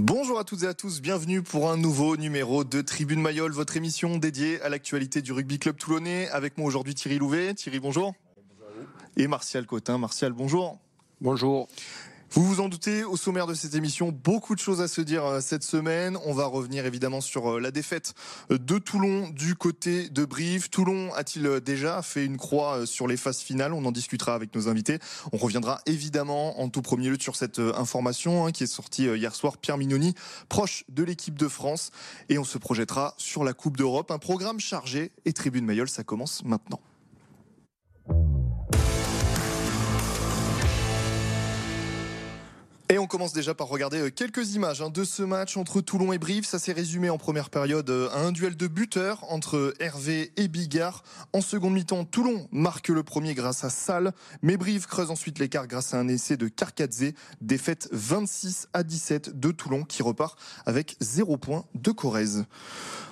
Bonjour à toutes et à tous, bienvenue pour un nouveau numéro de Tribune Mayol, votre émission dédiée à l'actualité du rugby club toulonnais. Avec moi aujourd'hui Thierry Louvet. Thierry, bonjour. bonjour et Martial Cotin. Martial, bonjour. Bonjour. Vous vous en doutez, au sommaire de cette émission, beaucoup de choses à se dire euh, cette semaine. On va revenir évidemment sur euh, la défaite euh, de Toulon du côté de Brive. Toulon a-t-il déjà fait une croix sur les phases finales? On en discutera avec nos invités. On reviendra évidemment en tout premier lieu sur cette information hein, qui est sortie hier soir. Pierre Mignoni, proche de l'équipe de France. Et on se projettera sur la Coupe d'Europe. Un programme chargé et Tribune Mayol, ça commence maintenant. Et on commence déjà par regarder euh, quelques images hein, de ce match entre Toulon et Brive. Ça s'est résumé en première période euh, à un duel de buteurs entre Hervé et Bigard. En seconde mi-temps, Toulon marque le premier grâce à Salle, mais Brive creuse ensuite l'écart grâce à un essai de Carcadze. Défaite 26 à 17 de Toulon qui repart avec 0 points de Corrèze.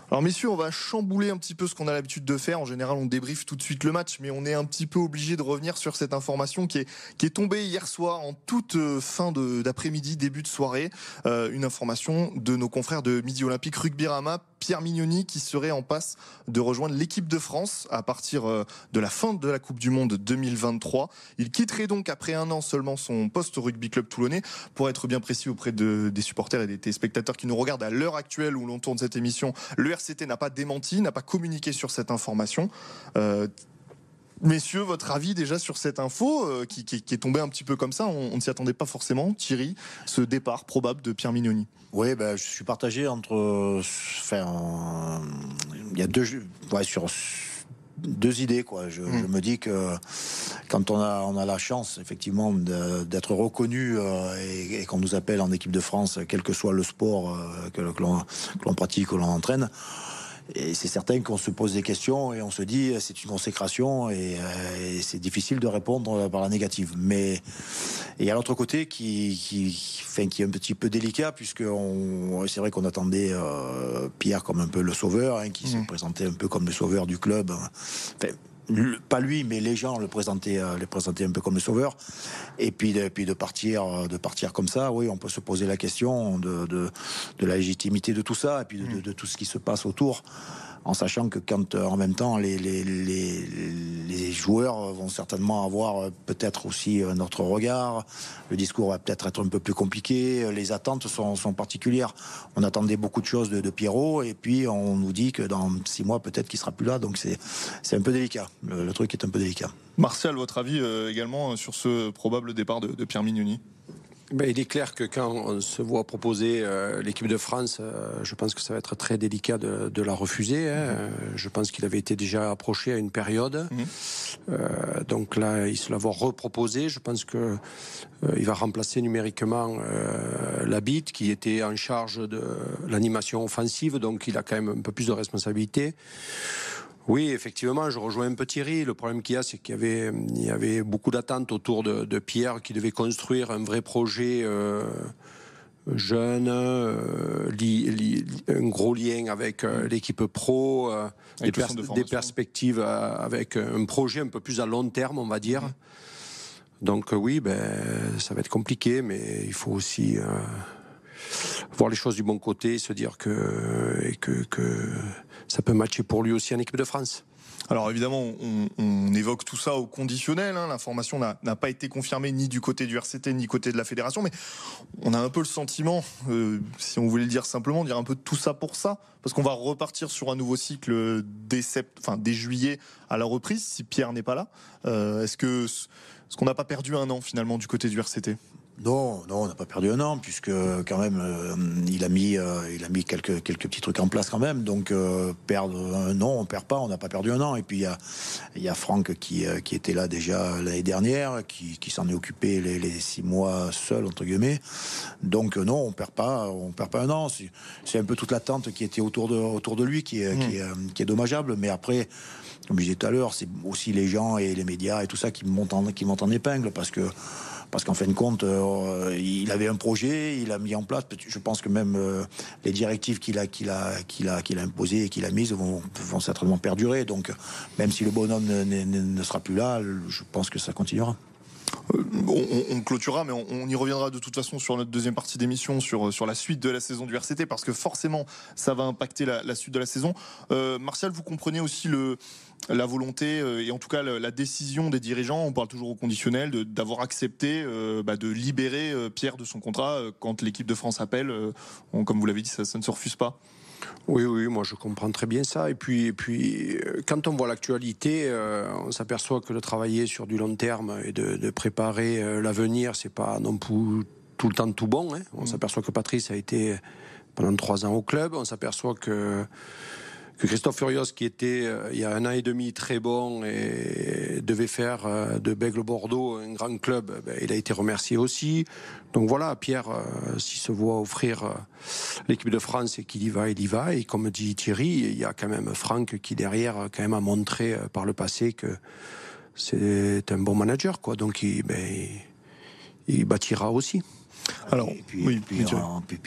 Alors messieurs, on va chambouler un petit peu ce qu'on a l'habitude de faire. En général, on débriefe tout de suite le match, mais on est un petit peu obligé de revenir sur cette information qui est, tombée hier soir en toute euh, fin d'après-midi, début de soirée. Euh, une information de nos confrères de Midi Olympique Rugby Rama Pierre Mignoni qui serait en passe de rejoindre l'équipe de France à partir euh, de la fin de la Coupe du Monde 2023. Il quitterait donc après un an seulement son poste au rugby club toulonnais pour être bien précis auprès de, des supporters et des téléspectateurs qui nous regardent à l'heure actuelle où l'on tourne cette émission. Le RCT n'a pas démenti, n'a pas communiqué sur cette information. Euh, Messieurs, votre avis déjà sur cette info euh, qui, est tombée un petit peu comme ça, on, ne s'y attendait pas forcément. Thierry, ce départ probable de Pierre Mignoni? Oui, ben, je suis partagé entre. Enfin, il y a deux. Ouais, sur deux idées quoi. Je, hmm. me dis que quand on a on a la chance effectivement d'être reconnu euh, et, qu'on nous appelle en équipe de France, quel que soit le sport euh, que, que l'on pratique ou l'on entraîne, et c'est certain qu'on se pose des questions et on se dit c'est une consécration et, euh, c'est difficile de répondre par la négative. Mais et à l'autre côté qui qui, enfin, qui est un petit peu délicat puisque c'est vrai qu'on attendait euh, Pierre comme un peu le sauveur, hein, qui se mmh. présentait un peu comme le sauveur du club. Enfin, pas lui, mais les gens le présentaient, euh, le présentaient un peu comme le sauveur. Et puis, de, puis de partir, euh, de partir comme ça, oui, on peut se poser la question de, de, de la légitimité de tout ça et puis de, de, tout ce qui se passe autour en sachant que quand euh, en même temps les, joueurs vont certainement avoir euh, peut-être aussi euh, notre regard, le discours va peut-être être un peu plus compliqué, les attentes sont, particulières. On attendait beaucoup de choses de, de, Pierrot et puis on nous dit que dans six mois peut-être qu'il sera plus là, donc c'est un peu délicat. Le, truc est un peu délicat. Martial, votre avis également sur ce probable départ de Pierre Mignoni? Ben, il est clair que quand on se voit proposer euh, l'équipe de France, euh, je pense que ça va être très délicat de, de la refuser. Hein. Mhm. Je pense qu'il avait été déjà approché à une période. Mhm. Euh, donc là, il se l'a reproposé. Je pense que euh, il va remplacer numériquement la bite qui était en charge de l'animation offensive. Donc il a quand même un peu plus de responsabilité. Oui, effectivement, je rejoins un peu Thierry. Le problème qu'il y a, c'est qu'il y avait, il y avait beaucoup d'attentes autour de, de, Pierre qui devait construire un vrai projet euh, jeune, euh, li, li, un gros lien avec euh, l'équipe pro, euh, des, pers des, perspectives avec un projet un peu plus à long terme, on va dire. Mmh. Donc oui, ben, ça va être compliqué, mais il faut aussi voir les choses du bon côté, se dire que, que, ça peut matcher pour lui aussi en équipe de France. Alors évidemment, on, évoque tout ça au conditionnel. Hein. L'information n'a pas été confirmée ni du côté du RCT ni du côté de la fédération, mais on a un peu le sentiment, euh, si on voulait le dire simplement, dire un peu tout ça pour ça, parce qu'on va repartir sur un nouveau cycle dès, juillet à la reprise, si Pierre n'est pas là. Euh, Est-ce que est-ce qu'on n'a pas perdu un an finalement du côté du RCT non, non, on n'a pas perdu un an puisque quand même euh, il a mis, euh, il a mis quelques quelques petits trucs en place quand même. Donc euh, perdre un an, on perd pas, on n'a pas perdu un an. Et puis il y a il y a Franck qui qui était là déjà l'année dernière, qui, qui s'en est occupé les, les, six mois seul entre guillemets. Donc non, on perd pas, on perd pas un an. C'est un peu toute l'attente qui était autour de autour de lui qui est qui, est, qui est dommageable. Mais après comme je disais tout à l'heure, c'est aussi les gens et les médias et tout ça qui montent en, qui montent en épingle parce que parce qu'en fin de compte, euh, il avait un projet, il a mis en place. Je pense que même euh, les directives qu'il a, qu'il a, qu'il a, qu'il a imposées et qu'il a mises vont, certainement perdurer. Donc, même si le bonhomme ne, sera plus là, je pense que ça continuera. on, clôturera, mais on, y reviendra de toute façon sur notre deuxième partie d'émission, sur, sur la suite de la saison du RCT, parce que forcément, ça va impacter la, suite de la saison. Euh, Martial, vous comprenez aussi le, la volonté euh, et en tout cas la, décision des dirigeants, on parle toujours au conditionnel, d'avoir accepté euh, bah, de libérer Pierre de son contrat quand l'équipe de France appelle. comme vous l'avez dit, ça, ça ne se refuse pas. Oui, oui, moi je comprends très bien ça. Et puis, et puis euh, quand on voit l'actualité, euh, on s'aperçoit que de travailler sur du long terme et de, préparer euh, l'avenir, c'est pas non plus tout le temps tout bon. Hein. On mm. s'aperçoit que Patrice a été pendant trois ans au club. On s'aperçoit que que Christophe Furios, qui était euh, il y a un an et demi très bon et devait faire euh, de Bègle Bordeaux un grand club, eh ben, il a été remercié aussi. Donc voilà, Pierre, euh, s'il se voit offrir l'équipe de France et qu'il y va, il y va. Et comme dit Thierry, il y a quand même Franck qui derrière quand même a montré par le passé que c'est un bon manager, quoi. Donc il, ben, il bâtira aussi. Alors, puis, oui, puis,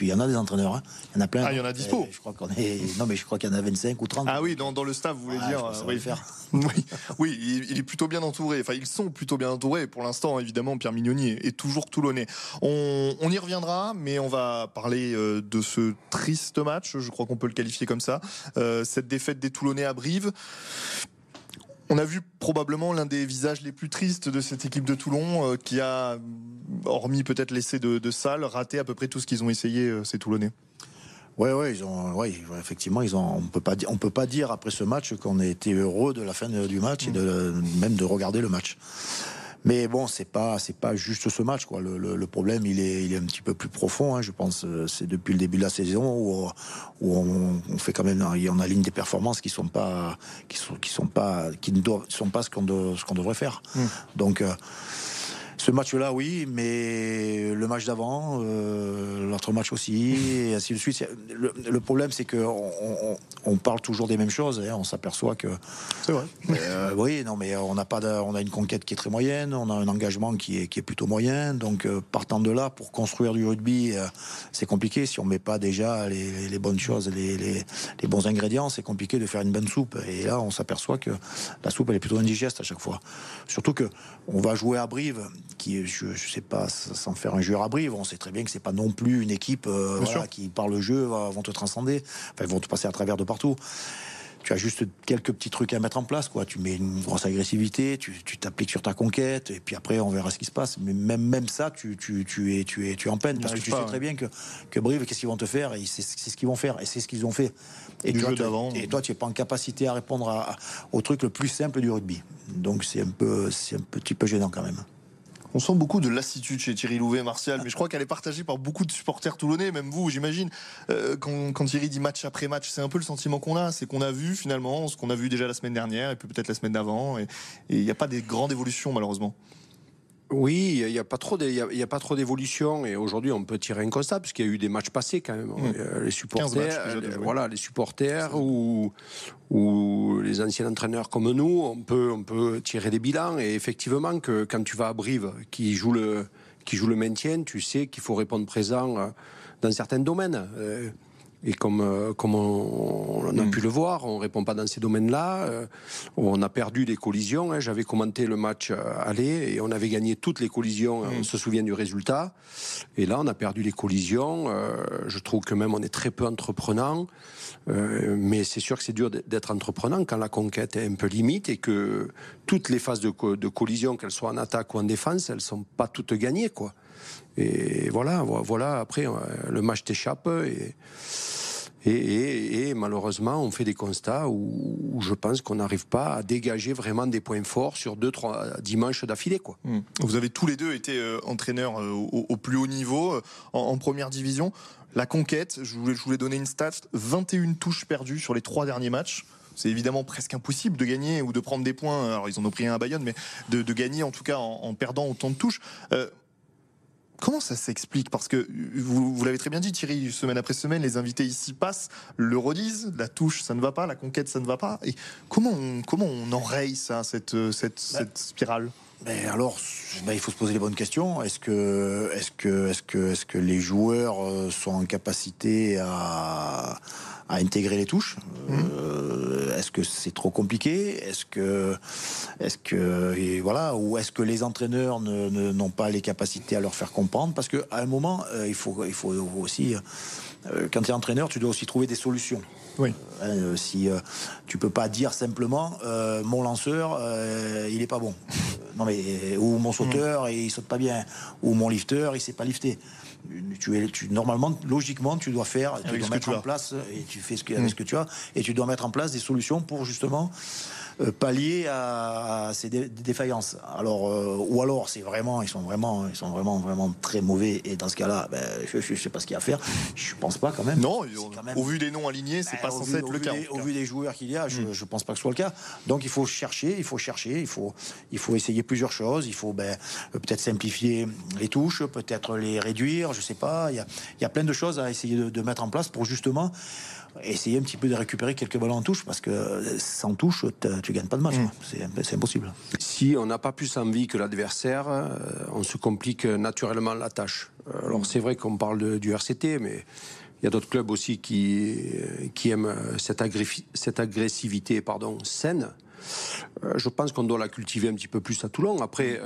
il y en a des entraîneurs. Hein. Il y en a plein. Ah, il y en a dispo. je crois qu'on est. Non, mais je crois qu'il y en a 25 ou 30. Ah oui, dans, dans le staff, vous voulez dire. Euh, oui. Faire. oui, oui il, est plutôt bien entouré. Enfin, ils sont plutôt bien entourés. Pour l'instant, évidemment, Pierre Mignoni est, toujours toulonnais. On, on, y reviendra, mais on va parler euh, de ce triste match. Je crois qu'on peut le qualifier comme ça. Euh, cette défaite des Toulonnais à Brive. On a vu probablement l'un des visages les plus tristes de cette équipe de Toulon, euh, qui a, hormis peut-être l'essai de, de Salle, raté à peu près tout ce qu'ils ont essayé, euh, ces Toulonnais. Oui, ouais, ils ont, ouais, effectivement, ils ont, on peut pas, on peut pas dire après ce match qu'on a été heureux de la fin du match et de, même de regarder le match. Mais bon, c'est pas c'est pas juste ce match quoi. Le, le, problème il est il est un petit peu plus profond. Hein, je pense euh, c'est depuis le début de la saison où, où on, on, fait quand même on aligne des performances qui sont pas qui sont qui sont pas qui ne doivent, sont pas ce qu'on ce qu'on devrait faire. Mmh. Donc euh, ce match-là, oui, mais le match d'avant, euh, l'autre match aussi, et ainsi de suite. Le, problème, c'est qu'on on, parle toujours des mêmes choses. Hein, on s'aperçoit que. C'est vrai. Euh, oui, non, mais on a pas, on a une conquête qui est très moyenne, on a un engagement qui est, qui est plutôt moyen. Donc, euh, partant de là, pour construire du rugby, c'est compliqué. Si on met pas déjà les, bonnes choses, les, les, bons ingrédients, c'est compliqué de faire une bonne soupe. Et là, on s'aperçoit que la soupe, elle est plutôt indigeste à chaque fois. Surtout que on va jouer à Brive qui, je, ne sais pas, sans faire un joueur à Brive, on sait très bien que c'est pas non plus une équipe euh, qui, par le jeu, vont te transcender. Enfin, vont te passer à travers de partout tu as juste quelques petits trucs à mettre en place. Quoi. Tu mets une grosse agressivité, tu t'appliques sur ta conquête, et puis après, on verra ce qui se passe. Mais même, même ça, tu, tu, tu, es, tu, es, tu es en peine, parce que tu sais très bien que, que Brive, qu'est-ce qu'ils vont te faire, et c'est ce qu'ils vont faire, et c'est ce qu'ils ont fait. Et, toi, et toi, tu n'es pas en capacité à répondre au truc le plus simple du rugby. Donc c'est un, peu, un petit peu gênant quand même. On sent beaucoup de lassitude chez Thierry Louvet, Martial, mais je crois qu'elle est partagée par beaucoup de supporters toulonnais, même vous, j'imagine. Euh, quand, Thierry dit match après match, c'est un peu le sentiment qu'on a, c'est qu'on a vu finalement ce qu'on a vu déjà la semaine dernière et puis peut-être la semaine d'avant, et il n'y a pas des grandes évolutions malheureusement. Oui, il n'y a, pas trop a, pas trop d'évolution et aujourd'hui on peut tirer un constat parce qu'il y a eu des matchs passés quand même. Mmh. Euh, les supporters, euh, voilà, les supporters ou, ou les anciens entraîneurs comme nous, on peut on peut tirer des bilans et effectivement que quand tu vas à Brive, qui joue le qui joue le maintien, tu sais qu'il faut répondre présent euh, dans certains domaines. Et comme, euh, comme on, a hmm. pu le voir, on répond pas dans ces domaines-là. Euh, on a perdu les collisions. Hein. J'avais commenté le match euh, aller et on avait gagné toutes les collisions. On hmm. se souvient du résultat. Et là, on a perdu les collisions. je trouve que même on est très peu entreprenant. mais c'est sûr que c'est dur d'être entreprenant quand la conquête est un peu limite et que toutes les phases de, de collision, qu'elles soient en attaque ou en défense, elles sont pas toutes gagnées, quoi. Et voilà, voilà. Après, le match t'échappe et malheureusement, on fait des constats où, je pense qu'on n'arrive pas à dégager vraiment des points forts sur deux, trois dimanches d'affilée. Hmm. Vous avez tous les deux été euh, entraîneurs euh, au, plus haut niveau, euh, en, première division. La conquête, je voulais, je voulais donner une stat 21 touches perdues sur les trois derniers matchs c'est évidemment presque impossible de gagner ou de prendre des points. Alors ils en ont pris un à Bayonne, mais de, gagner en tout cas en, perdant autant de touches. Comment ça s'explique? Parce que vous, l'avez très bien dit, Thierry, semaine après semaine, les invités ici passent, le redisent, la touche, ça ne va pas, la conquête, ça ne va pas. Et comment on, comment on enraye ça, cette, cette, bah, cette spirale? Mais alors, bah, il faut se poser les bonnes questions. Est-ce que, est-ce que, est-ce que, est-ce que les joueurs euh, sont en capacité à, à intégrer les touches? Mmh. euh, est-ce que c'est trop compliqué? Est-ce que, est-ce que, et voilà, ou est-ce que les entraîneurs n'ont pas les capacités à leur faire comprendre? Parce qu'à un moment, il faut, il faut aussi, quand tu es entraîneur, tu dois aussi trouver des solutions. Oui. Hein, si tu peux pas dire simplement mon lanceur, il est pas bon, non mais ou mon sauteur, il il saute pas bien, ou mon lifter, il sait pas lifter tu es, tu, normalement, logiquement, tu dois faire, tu dois mettre en place, et tu fais ce que, avec mm. ce que tu as, et tu dois mettre en place des solutions pour justement pallier à, ces défaillances. Alors, euh, ou alors, c'est vraiment, ils sont vraiment, ils sont vraiment, vraiment très mauvais. Et dans ce cas-là, ben, je, ne sais pas ce qu'il y a à faire. Je pense pas quand même. Non, au vu des noms alignés, c'est ben, pas censé être le cas. au vu des joueurs qu'il y a, je, ne mm. pense pas que ce soit le cas. Donc, il faut chercher, il faut chercher, il faut, il faut essayer plusieurs choses. Il faut ben, peut-être simplifier les touches, peut-être les réduire. Je sais pas. Il y a, il y a plein de choses à essayer de, de mettre en place pour justement essayer un petit peu de récupérer quelques ballons en touche, parce que sans touche, tu gagnes pas de match. Mm. C'est impossible. Si on n'a pas plus envie que l'adversaire, euh, on se complique naturellement la tâche. Euh, alors c'est vrai qu'on parle du RCT, mais il y a d'autres clubs aussi qui, euh, qui aiment cette, cette agressivité pardon, saine. je pense qu'on doit la cultiver un petit peu plus à Toulon. Après,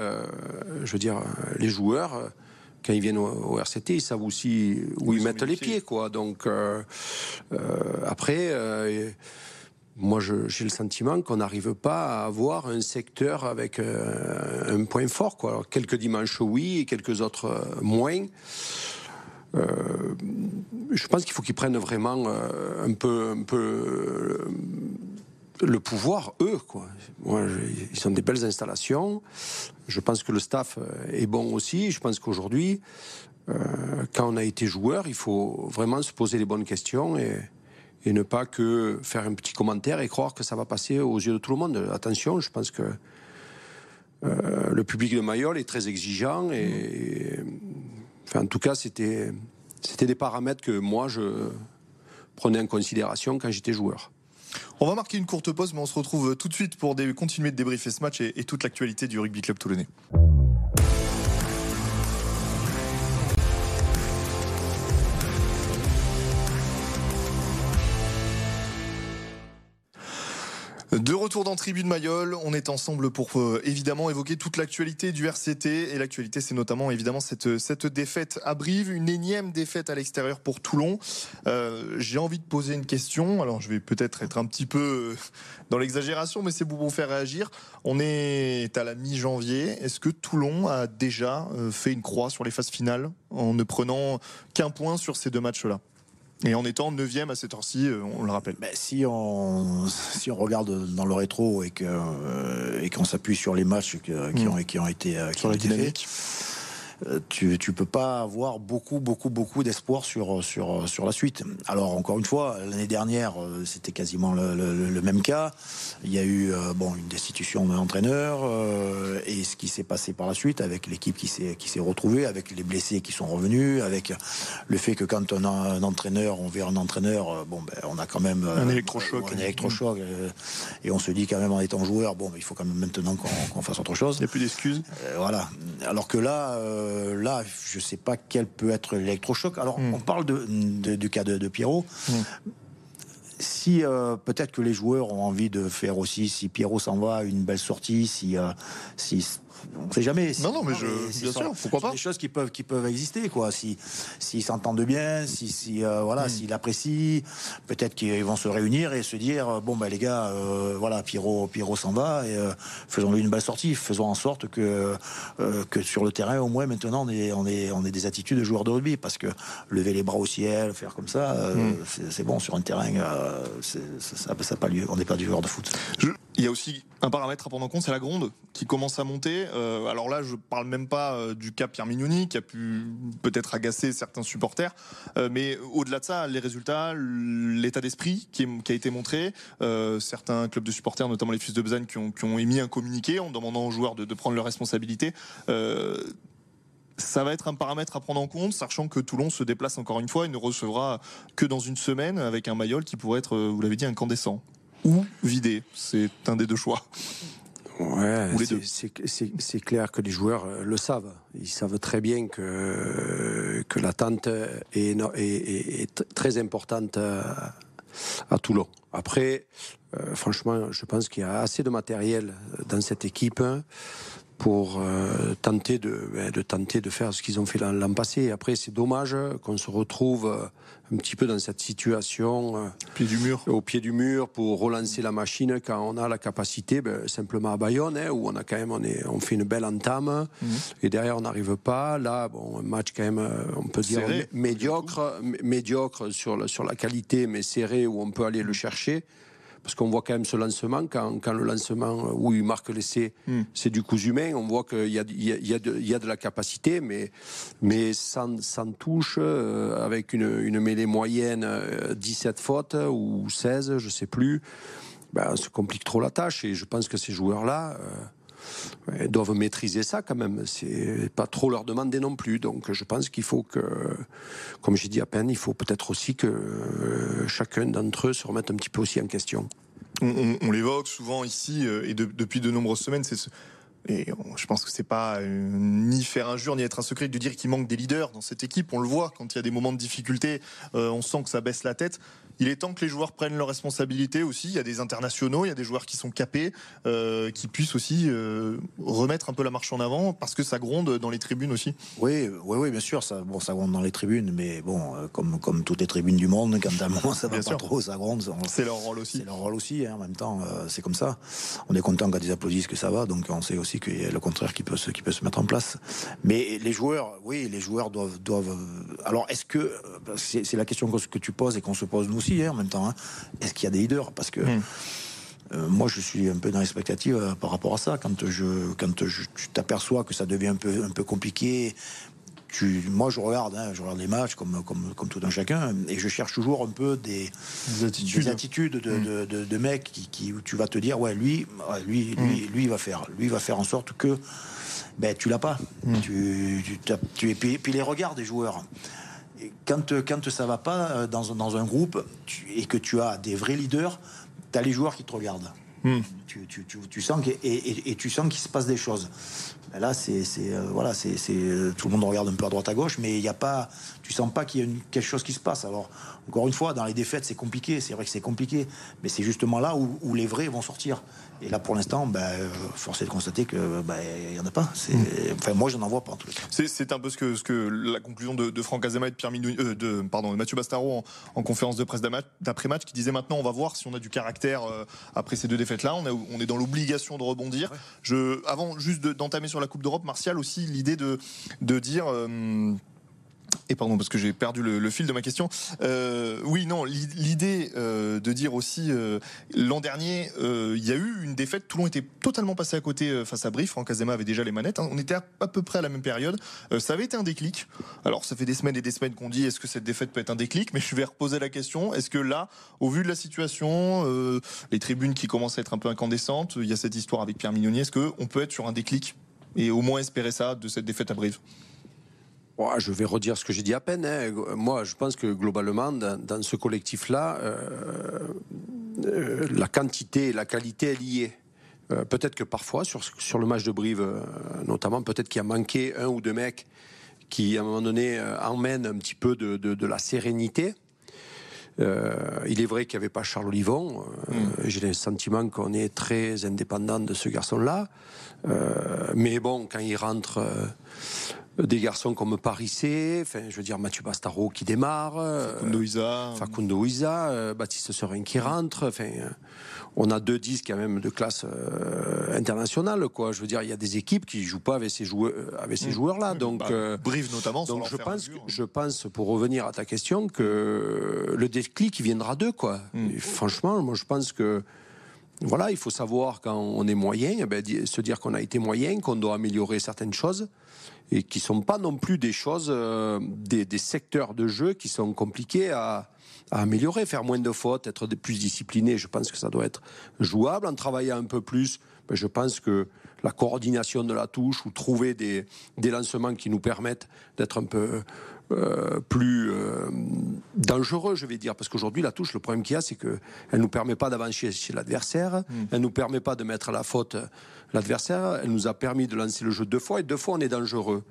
je veux dire, les joueurs quand ils viennent au, RCT, ils savent aussi où ils, mettent les pieds, quoi. Donc euh, euh, après. Euh, moi, j'ai le sentiment qu'on n'arrive pas à avoir un secteur avec un point fort. Quoi. Alors, quelques dimanches, oui, et quelques autres moins. je pense qu'il faut qu'ils prennent vraiment un peu, un peu le pouvoir, eux. Quoi. ils sont des belles installations. Je pense que le staff euh, est bon aussi. Je pense qu'aujourd'hui, euh, quand on a été joueur, il faut vraiment se poser les bonnes questions et, ne pas que faire un petit commentaire et croire que ça va passer aux yeux de tout le monde. Attention, je pense que euh, le public de Mayol est très exigeant et, en tout cas, c'était c'était des paramètres que moi je prenais en considération quand j'étais joueur. On va marquer une courte pause, mais on se retrouve tout de suite pour continuer de débriefer ce match et, toute l'actualité du rugby club toulonnais. De retour dans Tribune Mayol, on est ensemble pour euh, évidemment évoquer toute l'actualité du RCT et l'actualité c'est notamment évidemment cette, cette défaite à Brive, une énième défaite à l'extérieur pour Toulon. Euh, j'ai envie de poser une question, alors je vais peut-être être un petit peu euh, dans l'exagération mais c'est pour vous faire réagir. On est à la mi-janvier, est-ce que Toulon a déjà fait une croix sur les phases finales en ne prenant qu'un point sur ces deux matchs-là? Et en étant 9 à cette heure-ci, euh, on le rappelle. Ben, si, on, si on regarde dans le rétro et qu'on euh, et qu'on s'appuie sur les matchs qui, mm. ont, qui ont été euh, qui sur la dynamique. Euh, tu ne peux pas avoir beaucoup, beaucoup, beaucoup d'espoir sur, sur, sur la suite. Alors, encore une fois, l'année dernière, euh, c'était quasiment le, même cas. Il y a eu euh, bon, une destitution de l'entraîneur et ce qui s'est passé par la suite avec l'équipe qui s'est, retrouvée, avec les blessés qui sont revenus, avec le fait que quand on a un entraîneur, on vient un entraîneur, bon, ben, on a quand même un électrochoc. Un électrochoc et on se dit quand même en étant joueur, bon, il faut quand même maintenant qu'on, fasse autre chose. Il n'y a plus d'excuses. voilà. Alors que là, euh, là, je ne sais pas quel peut être l'électrochoc. Alors, hmm. on parle de, du cas de, Pierrot. Hmm. Si euh, peut-être que les joueurs ont envie de faire aussi, si Pierrot s'en va, une belle sortie, si, euh, si on sait jamais. non, non, mais je, bien sûr, pourquoi pas. Des choses qui peuvent, qui peuvent exister, quoi. Si, s'ils s'entendent bien, si, si euh, voilà, hmm. s'ils apprécient, peut-être qu'ils vont se réunir et se dire, bon, bah, les gars, euh, voilà, Pierrot, Pierrot s'en va et faisons-lui une belle sortie. Faisons en sorte que, que sur le terrain, au moins, maintenant, on est, on est, on est des attitudes de joueurs de rugby parce que lever les bras au ciel, faire comme ça, hmm. c'est, bon sur un terrain, ça n'a pas lieu. On n'est pas du joueur de foot. Il y a aussi un paramètre à prendre en compte, c'est la gronde qui commence à monter. Euh, alors là, je parle même pas euh, du cas Pierre Mignoni qui a pu peut-être agacer certains supporters, euh, mais au-delà de ça, les résultats, l'état d'esprit qui, a été montré, certains clubs de supporters, notamment les Fils de Besagne, qui ont, émis un communiqué en demandant aux joueurs de, prendre leurs responsabilités ça va être un paramètre à prendre en compte, sachant que Toulon se déplace encore une fois et ne recevra que dans une semaine avec un Mayol qui pourrait être, vous l'avez dit, incandescent ou vider. C'est un des deux choix. Ouais, c'est clair que les joueurs euh, le savent. Ils savent très bien que, que l'attente est, est, est, très importante euh, à Toulon. Après, franchement, je pense qu'il y a assez de matériel dans cette équipe pour euh, tenter de, ben, de, tenter de faire ce qu'ils ont fait l'an passé. Après, c'est dommage qu'on se retrouve euh, un petit peu dans cette situation euh, au pied du mur, au pied du mur pour relancer la machine quand on a la capacité, ben, simplement à Bayonne, hein, où on a quand même on, est, on fait une belle entame mhm. et derrière on n'arrive pas. Là, bon, un match quand même, on peut dire médiocre, médiocre sur, sur la qualité, mais serré où on peut aller le chercher parce qu'on voit quand même ce lancement, quand, quand le lancement où il marque l'essai, hmm. c'est du coup humain, on voit qu'il y a, il y, a, il y, a de, il y a de la capacité, mais, mais sans, sans touche, euh, avec une, une mêlée moyenne, 17 euh, fautes ou 16, je sais plus, ben, on se complique trop la tâche, et je pense que ces joueurs-là... Euh, doivent maîtriser ça quand même. C'est pas trop leur demander non plus. Donc je pense qu'il faut que, comme j'ai dit à peine, il faut peut-être aussi que euh, chacun d'entre eux se remette un petit peu aussi en question. On, l'évoque souvent ici euh, et depuis de nombreuses semaines. Et je pense que c'est pas euh, ni faire injure ni être un secret de dire qu'il manque des leaders dans cette équipe. On le voit quand il y a des moments de difficulté, on sent que ça baisse la tête. Il est temps que les joueurs prennent leurs responsabilités aussi. Il y a des internationaux, il y a des joueurs qui sont capés, euh, qui puissent aussi euh, remettre un peu la marche en avant parce que ça gronde dans les tribunes aussi. Oui, oui, oui, bien sûr, ça, bon, ça gronde dans les tribunes, mais bon, euh, comme, comme toutes les tribunes du monde, quand à un moment ça va pas trop, ça gronde. C'est leur rôle aussi. C'est leur rôle aussi, hein, en même temps, c'est comme ça. On est content quand ils applaudissent que ça va, donc on sait aussi qu'il y a le contraire qui peut se, qui peut se mettre en place. Mais les joueurs, oui, les joueurs doivent, doivent. Alors, est-ce que c'est la question que tu poses et qu'on se pose nous aussi en même temps. Hein. Est-ce qu'il y a des leaders? Parce que hmm. euh, moi, je suis un peu dans l'expectative euh, par rapport à ça. Quand je, quand je, tu t'aperçois que ça devient un peu, un peu compliqué, tu, moi, je regarde, hein, je regarde les matchs comme, comme, comme tout un chacun, et je cherche toujours un peu des, attitudes, attitudes de, de, de, mecs qui, qui, où tu vas te dire, ouais, lui, lui, lui, lui, il va faire, lui, va faire en sorte que, ben, tu l'as pas. Tu, tu, tu, et puis, puis les regards des joueurs quand, quand ça va pas euh, dans, dans un groupe et que tu as des vrais leaders, tu as les joueurs qui te regardent. Hmm. Tu, tu, tu, sens et, et, tu sens qu'il se passe des choses. Ben là, c'est euh, voilà, c'est tout le monde regarde un peu à droite à gauche, mais il n'y a pas, tu sens pas qu'il y a quelque chose qui se passe. Alors encore une fois, dans les défaites, c'est compliqué. C'est vrai que c'est compliqué, mais c'est justement là où, où, les vrais vont sortir. Et là, pour l'instant, ben, euh, force est de constater que ben, il y en a pas. Mm. Enfin, moi, je n'en vois pas en tout cas. C'est un peu ce que, ce que la conclusion de, de Franck Azema et de Pierre euh, de pardon, de Mathieu Bastaro en, conférence de presse d'après-match, qui disait maintenant, on va voir si on a du caractère euh, après ces deux défaites-là. On, on, est dans l'obligation de rebondir. Je, avant juste d'entamer sur la Coupe d'Europe, Martial aussi l'idée de, de dire. Et pardon, parce que j'ai perdu le, fil de ma question. Euh, oui, non, l'idée euh, de dire aussi, euh, l'an dernier, il y a eu une défaite, Toulon était totalement passé à côté face à Brive, Franck Azema avait déjà les manettes, hein. on était à, peu près à la même période, ça avait été un déclic. Alors ça fait des semaines et des semaines qu'on dit, est-ce que cette défaite peut être un déclic? Mais je vais reposer la question, est-ce que là, au vu de la situation, les tribunes qui commencent à être un peu incandescentes, il y a cette histoire avec Pierre Mignonier, est-ce qu'on peut être sur un déclic? Et au moins espérer ça de cette défaite à Brive je vais redire ce que j'ai dit à peine. Hein. Moi, je pense que globalement, dans, ce collectif-là, euh, euh, la quantité et la qualité est liée. Euh, peut-être que parfois, sur, sur le match de Brive notamment, peut-être qu'il a manqué un ou deux mecs qui, à un moment donné, emmènent un petit peu de, de, la sérénité. Il est vrai qu'il n'y avait pas Charles Olivon. Mm. J'ai le sentiment qu'on est très indépendant de ce garçon-là. mais bon, quand il rentre des garçons comme Parissé, enfin, je veux dire Mathieu Bastaro qui démarre, euh, Facundo Isa, Facundo Isa euh, Baptiste Serin qui rentre, enfin, euh, on a deux disques quand même de classe internationale, quoi. Je veux dire, il y a des équipes qui jouent pas avec ces joueurs, avec ces mmh. joueurs-là, donc bah, Brive notamment. Donc je pense, je pense, pour revenir à ta question, que le déclic viendra d'eux, quoi. Mmh. franchement, moi, je pense que voilà, il faut savoir quand on est moyen, eh ben, se dire qu'on a été moyen, qu'on doit améliorer certaines choses et qui sont pas non plus des choses, euh, des, secteurs de jeu qui sont compliqués à, améliorer, faire moins de fautes, être plus discipliné. Je pense que ça doit être jouable en travaillant un peu plus. Mais je pense que la coordination de la touche ou trouver des, des lancements qui nous permettent d'être un peu euh, plus euh, dangereux, je vais dire, parce qu'aujourd'hui la touche, le problème qu'il y a, c'est qu'elle ne nous permet pas d'avancer chez l'adversaire, mm. elle ne nous permet pas de mettre à la faute l'adversaire, elle nous a permis de lancer le jeu deux fois et deux fois on est dangereux.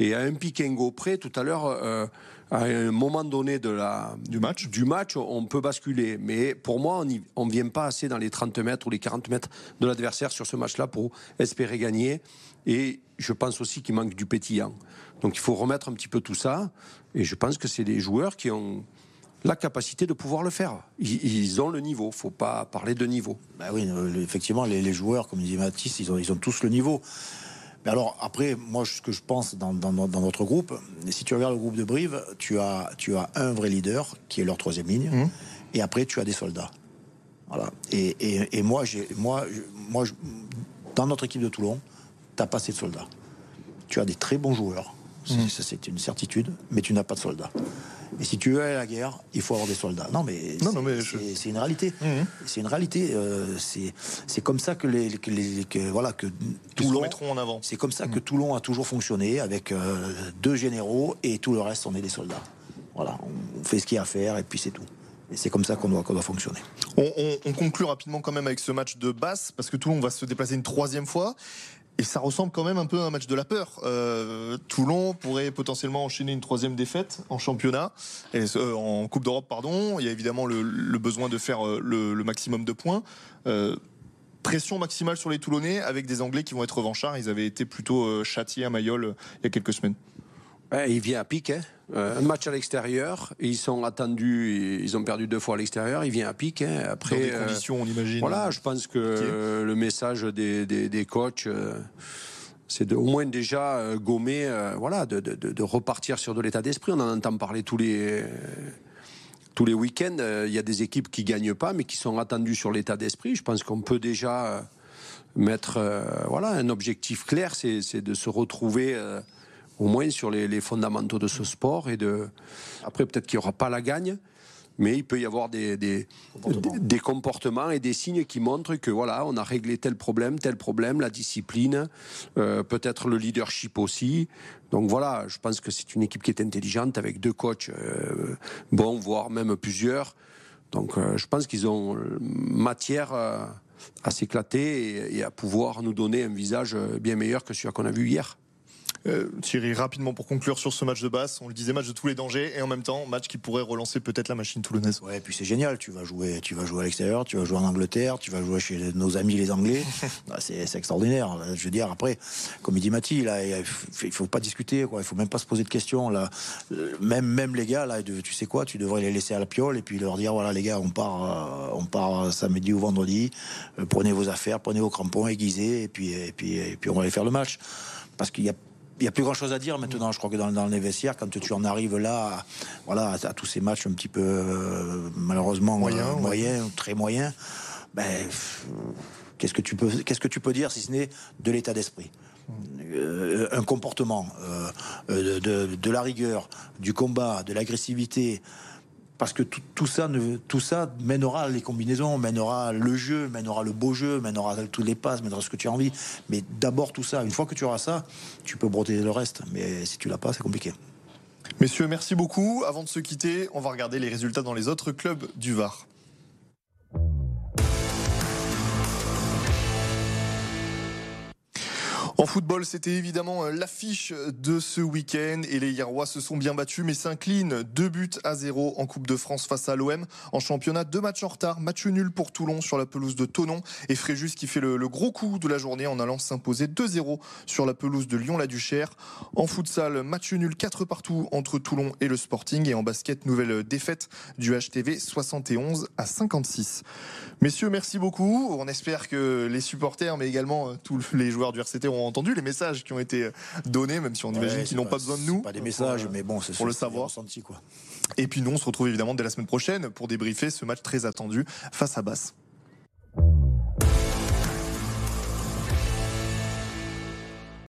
Et à un pick and go près, tout à l'heure, euh, à un moment donné de la, du, match. du match, on peut basculer. Mais pour moi, on ne vient pas assez dans les 30 mètres ou les 40 mètres de l'adversaire sur ce match-là pour espérer gagner. Et je pense aussi qu'il manque du pétillant. Donc il faut remettre un petit peu tout ça. Et je pense que c'est des joueurs qui ont la capacité de pouvoir le faire. Ils, ont le niveau, il ne faut pas parler de niveau. Bah oui, effectivement, les, joueurs, comme disait Mathis, ils ont, ils ont tous le niveau. Mais alors, après, moi, ce que je pense dans, notre groupe, si tu regardes le groupe de Brive, tu as, tu as un vrai leader, qui est leur troisième ligne, mmh. et après, tu as des soldats. Voilà. Et, moi, moi, moi dans notre équipe de Toulon, tu n'as pas assez de soldats. Tu as des très bons joueurs, mmh. c'est une certitude, mais tu n'as pas de soldats. Et si tu veux aller à la guerre, il faut avoir des soldats. Non, mais c'est une réalité. Mhm. C'est une réalité. Euh, c'est comme ça que les, voilà que Toulon mettront en avant. C'est comme ça que mhm. Toulon a toujours fonctionné avec euh, deux généraux et tout le reste on est des soldats. Voilà, on fait ce qu'il y a à faire et puis c'est tout. Et c'est comme ça qu'on doit, doit fonctionner. On, on, conclut rapidement quand même avec ce match de basse, parce que Toulon va se déplacer une troisième fois. Et ça ressemble quand même un peu à un match de la peur. Euh, Toulon pourrait potentiellement enchaîner une troisième défaite en championnat, et, euh, en Coupe d'Europe, pardon. Il y a évidemment le, besoin de faire euh, le, maximum de points. pression maximale sur les Toulonnais avec des Anglais qui vont être revanchards. Ils avaient été plutôt châtiés à Mayol il y a quelques semaines. Il vient à pic. Hein. un match à l'extérieur, ils sont attendus, ils ont perdu deux fois à l'extérieur, il vient à pic. Hein. Après, Dans des conditions, on imagine. Voilà, je pense que le message des, des, coachs, c'est de, au moins déjà gommer, voilà, de, de, de, repartir sur de l'état d'esprit. On en entend parler tous les tous les week-ends. Il y a des équipes qui gagnent pas, mais qui sont attendues sur l'état d'esprit. Je pense qu'on peut déjà mettre, voilà, un objectif clair, c'est de se retrouver au moins sur les, fondamentaux de ce sport. Et de... Après, peut-être qu'il n'y aura pas la gagne, mais il peut y avoir des, des, comportements. et des signes qui montrent que voilà, on a réglé tel problème, tel problème, la discipline, euh, peut-être le leadership aussi. Donc voilà, je pense que c'est une équipe qui est intelligente avec deux coachs euh, bons, voire même plusieurs. Donc euh, je pense qu'ils ont matière à s'éclater et, à pouvoir nous donner un visage bien meilleur que celui qu'on a vu hier. Euh, Thierry, rapidement pour conclure sur ce match de basse, on le disait match de tous les dangers et en même temps match qui pourrait relancer peut-être la machine toulonnaise. Ouais, et puis c'est génial, tu vas jouer, tu vas jouer à l'extérieur, tu vas jouer en Angleterre, tu vas jouer chez nos amis les Anglais, ah, c'est extraordinaire. Je veux dire après, comme il dit Mathis, là, il faut pas discuter, quoi, il faut même pas se poser de questions là. Même même les gars là, tu sais quoi, tu devrais les laisser à la piole et puis leur dire voilà les gars, on part, euh, on part samedi ou vendredi, euh, prenez vos affaires, prenez vos crampons aiguisés et puis et puis et puis on va aller faire le match parce qu'il y a il n'y a plus grand chose à dire maintenant. Je crois que dans, dans les vestiaires, quand tu en arrives là, voilà, à, tous ces matchs un petit peu euh, malheureusement moyens, euh, moyen, très moyens, ben, qu'est-ce que tu peux, qu'est-ce que tu peux dire si ce n'est de l'état d'esprit? Euh, un comportement, de, de, la rigueur, du combat, de l'agressivité, parce que tout, ça mènera les combinaisons, mènera le jeu, mènera le beau jeu, mènera tous les passes, mènera ce que tu as envie. Mais d'abord tout ça, une fois que tu auras ça, tu peux broter le reste. Mais si tu l'as pas, c'est compliqué. Messieurs, merci beaucoup. Avant de se quitter, on va regarder les résultats dans les autres clubs du Var. En football, c'était évidemment euh, l'affiche de ce week-end et les Hierrois se sont bien battus mais s'inclinent deux buts à zéro en Coupe de France face à l'OM. En championnat, deux matchs en retard, match nul pour Toulon sur la pelouse de Tonon et Fréjus qui fait le, gros coup de la journée en allant s'imposer 2-0 sur la pelouse de Lyon-la-Duchère. En futsal, match nul 4 partout entre Toulon et le Sporting et en basket, nouvelle défaite du HTV 71 à 56. Messieurs, merci beaucoup. On espère que les supporters mais également euh, tous les joueurs du RCT ont entendu les messages qui ont été donnés, même si on imagine qu'ils n'ont pas besoin de nous. Pas des messages, mais bon, c'est pour le savoir. quoi. Et puis nous, on se retrouve évidemment dès la semaine prochaine pour débriefer ce match très attendu face à Basse.